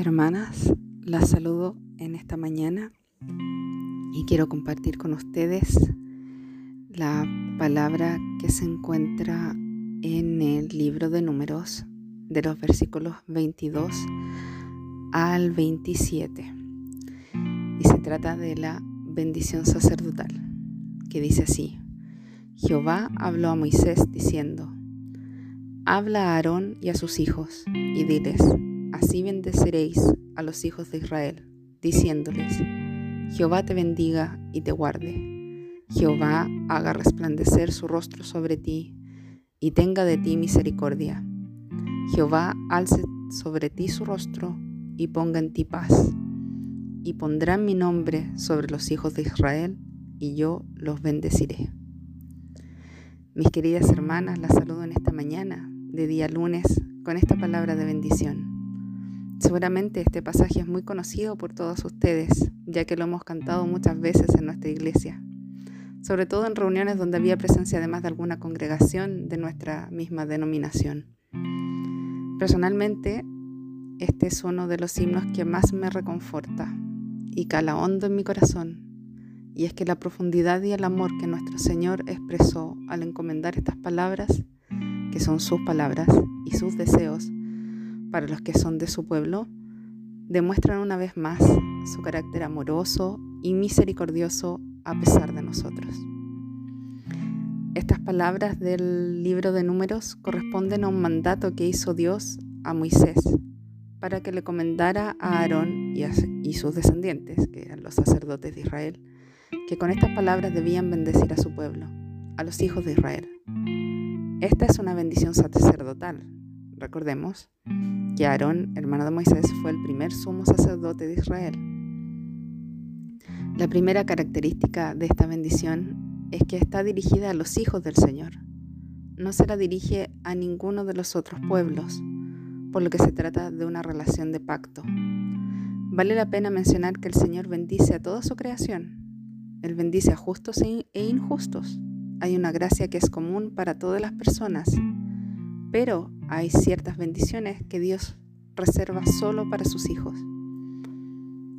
hermanas, las saludo en esta mañana y quiero compartir con ustedes la palabra que se encuentra en el libro de números de los versículos 22 al 27 y se trata de la bendición sacerdotal que dice así Jehová habló a Moisés diciendo Habla a Aarón y a sus hijos y diles Así bendeceréis a los hijos de Israel, diciéndoles, Jehová te bendiga y te guarde. Jehová haga resplandecer su rostro sobre ti y tenga de ti misericordia. Jehová alce sobre ti su rostro y ponga en ti paz. Y pondrá mi nombre sobre los hijos de Israel y yo los bendeciré. Mis queridas hermanas, las saludo en esta mañana de día lunes con esta palabra de bendición. Seguramente este pasaje es muy conocido por todos ustedes, ya que lo hemos cantado muchas veces en nuestra iglesia, sobre todo en reuniones donde había presencia además de alguna congregación de nuestra misma denominación. Personalmente, este es uno de los himnos que más me reconforta y cala hondo en mi corazón, y es que la profundidad y el amor que nuestro Señor expresó al encomendar estas palabras, que son sus palabras y sus deseos, para los que son de su pueblo, demuestran una vez más su carácter amoroso y misericordioso a pesar de nosotros. Estas palabras del libro de números corresponden a un mandato que hizo Dios a Moisés para que le comendara a Aarón y, y sus descendientes, que eran los sacerdotes de Israel, que con estas palabras debían bendecir a su pueblo, a los hijos de Israel. Esta es una bendición sacerdotal, recordemos, que Aarón, hermano de Moisés, fue el primer sumo sacerdote de Israel. La primera característica de esta bendición es que está dirigida a los hijos del Señor. No se la dirige a ninguno de los otros pueblos, por lo que se trata de una relación de pacto. Vale la pena mencionar que el Señor bendice a toda su creación. Él bendice a justos e, e injustos. Hay una gracia que es común para todas las personas pero hay ciertas bendiciones que Dios reserva solo para sus hijos.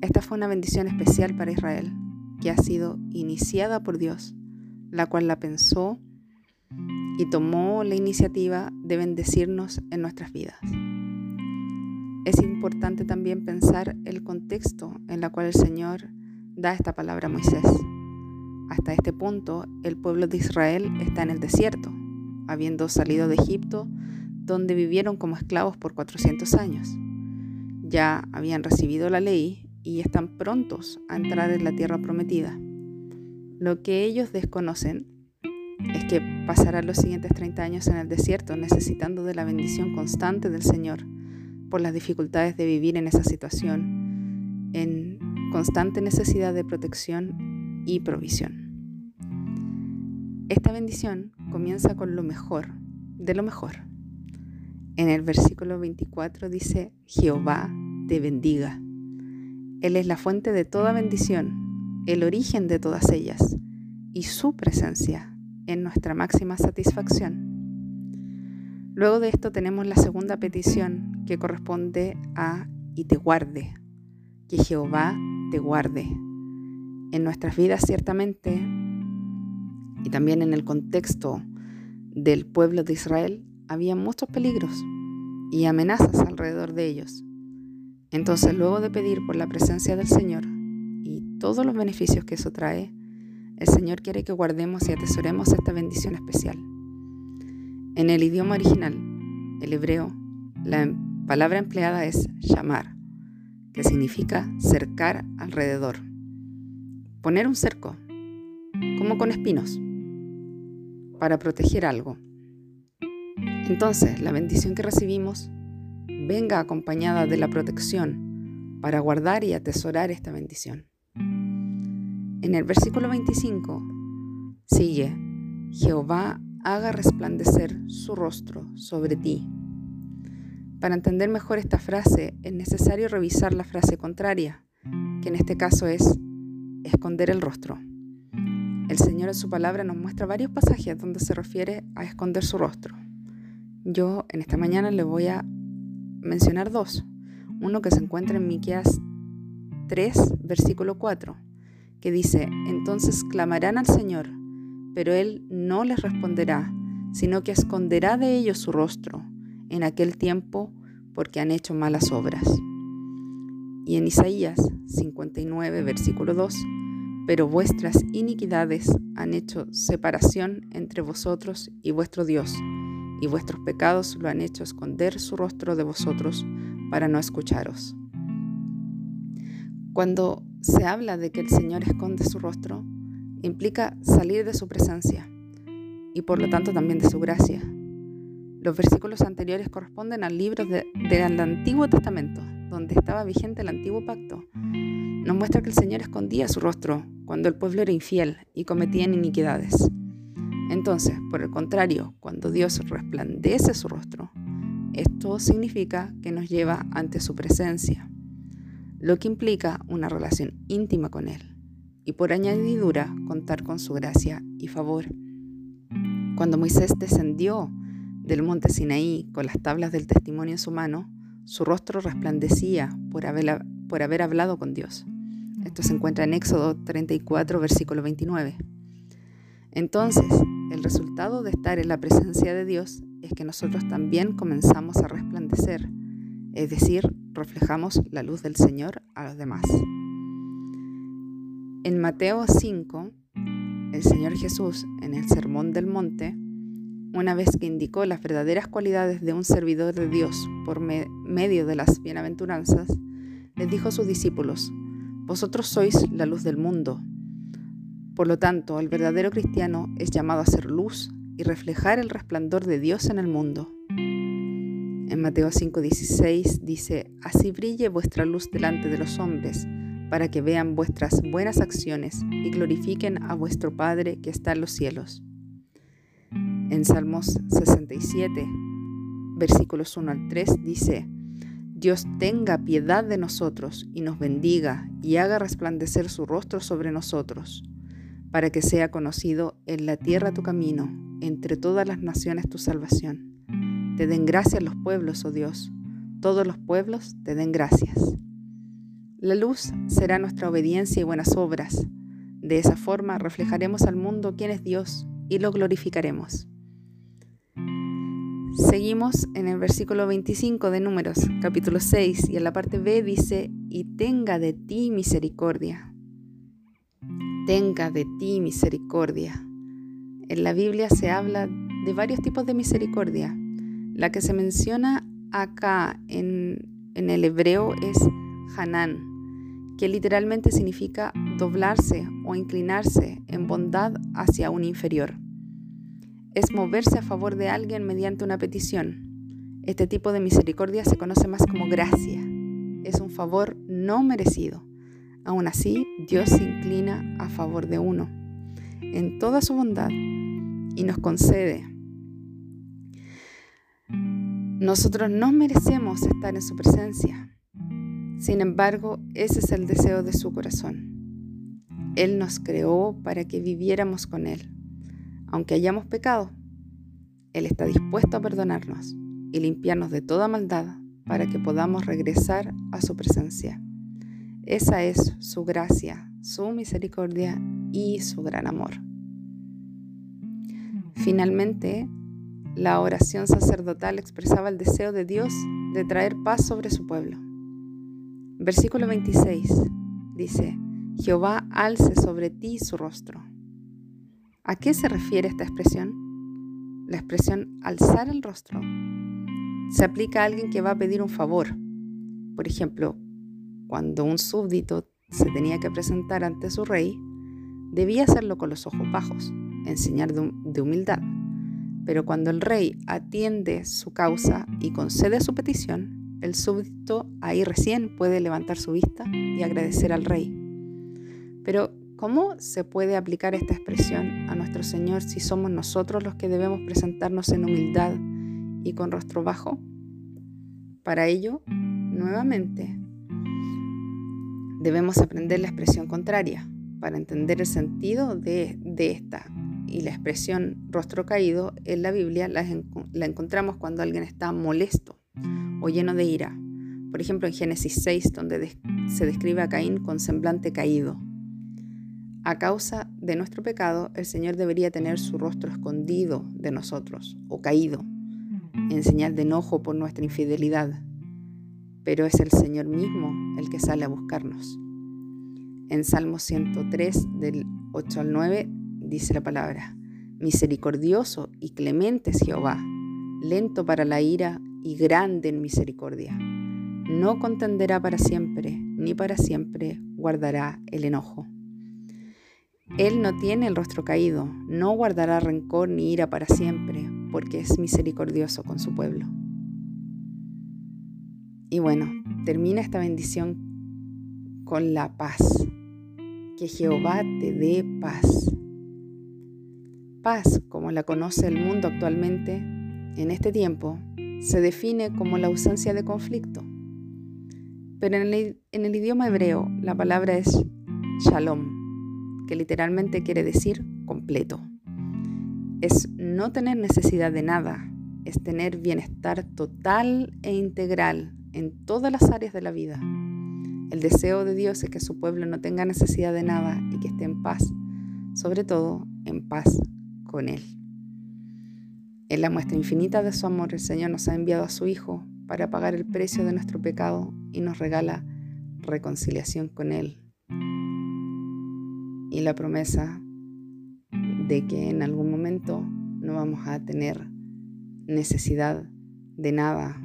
Esta fue una bendición especial para Israel, que ha sido iniciada por Dios, la cual la pensó y tomó la iniciativa de bendecirnos en nuestras vidas. Es importante también pensar el contexto en el cual el Señor da esta palabra a Moisés. Hasta este punto, el pueblo de Israel está en el desierto, habiendo salido de Egipto, donde vivieron como esclavos por 400 años. Ya habían recibido la ley y están prontos a entrar en la tierra prometida. Lo que ellos desconocen es que pasarán los siguientes 30 años en el desierto necesitando de la bendición constante del Señor por las dificultades de vivir en esa situación, en constante necesidad de protección y provisión. Esta bendición comienza con lo mejor, de lo mejor. En el versículo 24 dice, Jehová te bendiga. Él es la fuente de toda bendición, el origen de todas ellas y su presencia en nuestra máxima satisfacción. Luego de esto tenemos la segunda petición que corresponde a y te guarde, que Jehová te guarde. En nuestras vidas ciertamente y también en el contexto del pueblo de Israel había muchos peligros y amenazas alrededor de ellos. Entonces, luego de pedir por la presencia del Señor y todos los beneficios que eso trae, el Señor quiere que guardemos y atesoremos esta bendición especial. En el idioma original, el hebreo, la palabra empleada es llamar, que significa cercar alrededor. Poner un cerco, como con espinos para proteger algo. Entonces, la bendición que recibimos venga acompañada de la protección para guardar y atesorar esta bendición. En el versículo 25 sigue, Jehová haga resplandecer su rostro sobre ti. Para entender mejor esta frase es necesario revisar la frase contraria, que en este caso es esconder el rostro. El Señor en su palabra nos muestra varios pasajes donde se refiere a esconder su rostro. Yo en esta mañana le voy a mencionar dos. uno que se encuentra en Miqueas 3, versículo 4, que dice, entonces clamarán al Señor, pero Él no les responderá, sino que esconderá de ellos su rostro en aquel tiempo porque han hecho malas obras. Y en Isaías 59, versículo 2, pero vuestras iniquidades han hecho separación entre vosotros y vuestro Dios, y vuestros pecados lo han hecho esconder su rostro de vosotros para no escucharos. Cuando se habla de que el Señor esconde su rostro, implica salir de su presencia y por lo tanto también de su gracia. Los versículos anteriores corresponden al libro del Antiguo Testamento, donde estaba vigente el antiguo pacto. Nos muestra que el Señor escondía su rostro cuando el pueblo era infiel y cometía iniquidades. Entonces, por el contrario, cuando Dios resplandece su rostro, esto significa que nos lleva ante su presencia, lo que implica una relación íntima con Él y por añadidura contar con su gracia y favor. Cuando Moisés descendió del monte Sinaí con las tablas del testimonio en su mano, su rostro resplandecía por haber, hablado con Dios. Esto se encuentra en Éxodo 34, versículo 29. Entonces, el resultado de estar en la presencia de Dios es que nosotros también comenzamos a resplandecer, es decir, reflejamos la luz del Señor a los demás. En Mateo 5, el Señor Jesús, en el Sermón del Monte, una vez que indicó las verdaderas cualidades de un servidor de Dios por medio de las bienaventuranzas, les dijo a sus discípulos, Vosotros sois la luz del mundo. Por lo tanto, el verdadero cristiano es llamado a ser luz y reflejar el resplandor de Dios en el mundo. En Mateo 5:16 dice, Así brille vuestra luz delante de los hombres, para que vean vuestras buenas acciones y glorifiquen a vuestro Padre que está en los cielos. En Salmos 67, versículos 1 al 3 dice, Dios tenga piedad de nosotros y nos bendiga y haga resplandecer su rostro sobre nosotros, para que sea conocido en la tierra tu camino, entre todas las naciones tu salvación. Te den gracias los pueblos, oh Dios, todos los pueblos te den gracias. La luz será nuestra obediencia y buenas obras. De esa forma reflejaremos al mundo quién es Dios y lo glorificaremos. Seguimos en el versículo 25 de Números, capítulo 6, y en la parte B dice, y tenga de ti misericordia. Tenga de ti misericordia. En la Biblia se habla de varios tipos de misericordia. La que se menciona acá en, el hebreo es Hanán, que literalmente significa doblarse o inclinarse en bondad hacia un inferior es moverse a favor de alguien mediante una petición. Este tipo de misericordia se conoce más como gracia. Es un favor no merecido. Aún así, Dios se inclina a favor de uno en toda su bondad y nos concede. Nosotros no merecemos estar en su presencia. Sin embargo, ese es el deseo de su corazón. Él nos creó para que viviéramos con Él aunque hayamos pecado, Él está dispuesto a perdonarnos y limpiarnos de toda maldad para que podamos regresar a su presencia. Esa es su gracia, su misericordia y su gran amor. Finalmente, la oración sacerdotal expresaba el deseo de Dios de traer paz sobre su pueblo. Versículo 26 dice, Jehová alce sobre ti su rostro ¿A qué se refiere esta expresión? La expresión alzar el rostro se aplica a alguien que va a pedir un favor. Por ejemplo, cuando un súbdito se tenía que presentar ante su rey, debía hacerlo con los ojos bajos, enseñar de humildad. Pero cuando el rey atiende su causa y concede su petición, el súbdito ahí recién puede levantar su vista y agradecer al rey. Pero ¿Cómo se puede aplicar esta expresión a nuestro Señor si somos nosotros los que debemos presentarnos en humildad y con rostro bajo? Para ello, nuevamente, debemos aprender la expresión contraria para entender el sentido de, esta. Y la expresión rostro caído en la Biblia la encontramos cuando alguien está molesto o lleno de ira. Por ejemplo, en Génesis 6, donde se describe a Caín con semblante caído. A causa de nuestro pecado, el Señor debería tener su rostro escondido de nosotros o caído, en señal de enojo por nuestra infidelidad. Pero es el Señor mismo el que sale a buscarnos. En Salmo 103, del 8 al 9, dice la palabra, Misericordioso y clemente es Jehová, lento para la ira y grande en misericordia. No contenderá para siempre, ni para siempre guardará el enojo. Él no tiene el rostro caído, no guardará rencor ni ira para siempre, porque es misericordioso con su pueblo. Y bueno, termina esta bendición con la paz. Que Jehová te dé paz. Paz, como la conoce el mundo actualmente, en este tiempo, se define como la ausencia de conflicto. Pero en el, idioma hebreo la palabra es shalom, que literalmente quiere decir completo. Es no tener necesidad de nada, es tener bienestar total e integral en todas las áreas de la vida. El deseo de Dios es que su pueblo no tenga necesidad de nada y que esté en paz, sobre todo en paz con Él. En la muestra infinita de su amor, el Señor nos ha enviado a su Hijo para pagar el precio de nuestro pecado y nos regala reconciliación con Él y la promesa de que en algún momento no vamos a tener necesidad de nada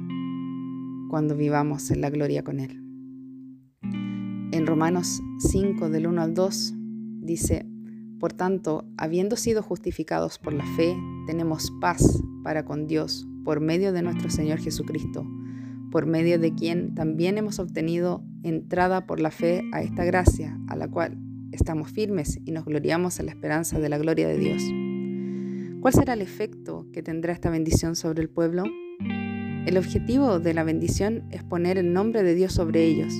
cuando vivamos en la gloria con Él. En Romanos 5 del 1 al 2 dice, por tanto, habiendo sido justificados por la fe, tenemos paz para con Dios por medio de nuestro Señor Jesucristo, por medio de quien también hemos obtenido entrada por la fe a esta gracia, a la cual estamos firmes y nos gloriamos en la esperanza de la gloria de Dios. ¿Cuál será el efecto que tendrá esta bendición sobre el pueblo? El objetivo de la bendición es poner el nombre de Dios sobre ellos.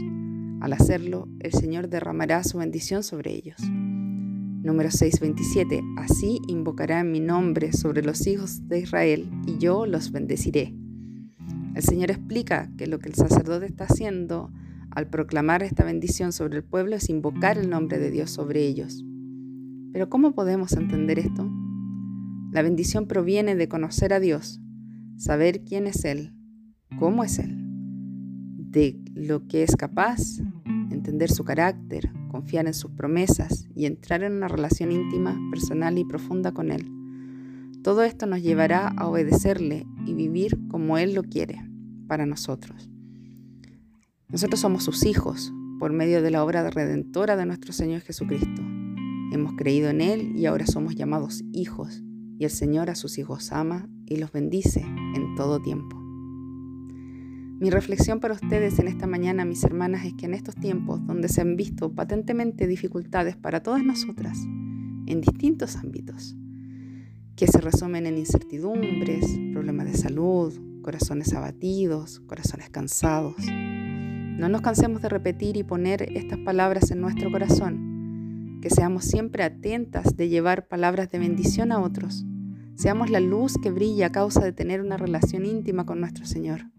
Al hacerlo, el Señor derramará su bendición sobre ellos. Número 6:27. Así invocará mi nombre sobre los hijos de Israel y yo los bendeciré. El Señor explica que lo que el sacerdote está haciendo al proclamar esta bendición sobre el pueblo es invocar el nombre de Dios sobre ellos. Pero ¿cómo podemos entender esto? La bendición proviene de conocer a Dios, saber quién es Él, cómo es Él, de lo que es capaz, entender su carácter, confiar en sus promesas y entrar en una relación íntima, personal y profunda con Él. Todo esto nos llevará a obedecerle y vivir como Él lo quiere para nosotros. Nosotros somos sus hijos por medio de la obra redentora de nuestro Señor Jesucristo. Hemos creído en Él y ahora somos llamados hijos, y el Señor a sus hijos ama y los bendice en todo tiempo. Mi reflexión para ustedes en esta mañana, mis hermanas, es que en estos tiempos donde se han visto patentemente dificultades para todas nosotras, en distintos ámbitos, que se resumen en incertidumbres, problemas de salud, corazones abatidos, corazones cansados, no nos cansemos de repetir y poner estas palabras en nuestro corazón, que seamos siempre atentas de llevar palabras de bendición a otros. Seamos la luz que brilla a causa de tener una relación íntima con nuestro Señor.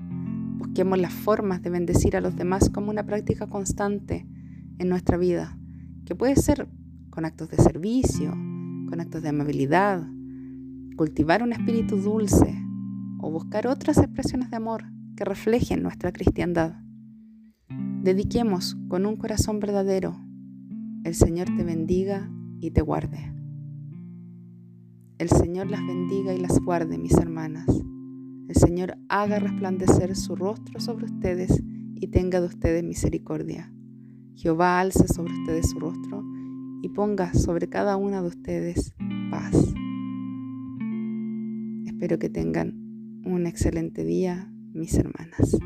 Busquemos las formas de bendecir a los demás como una práctica constante en nuestra vida, que puede ser con actos de servicio, con actos de amabilidad, cultivar un espíritu dulce o buscar otras expresiones de amor que reflejen nuestra cristiandad. Dediquemos con un corazón verdadero. El Señor te bendiga y te guarde. El Señor las bendiga y las guarde, mis hermanas. El Señor haga resplandecer su rostro sobre ustedes y tenga de ustedes misericordia. Jehová alce sobre ustedes su rostro y ponga sobre cada una de ustedes paz. Espero que tengan un excelente día, mis hermanas.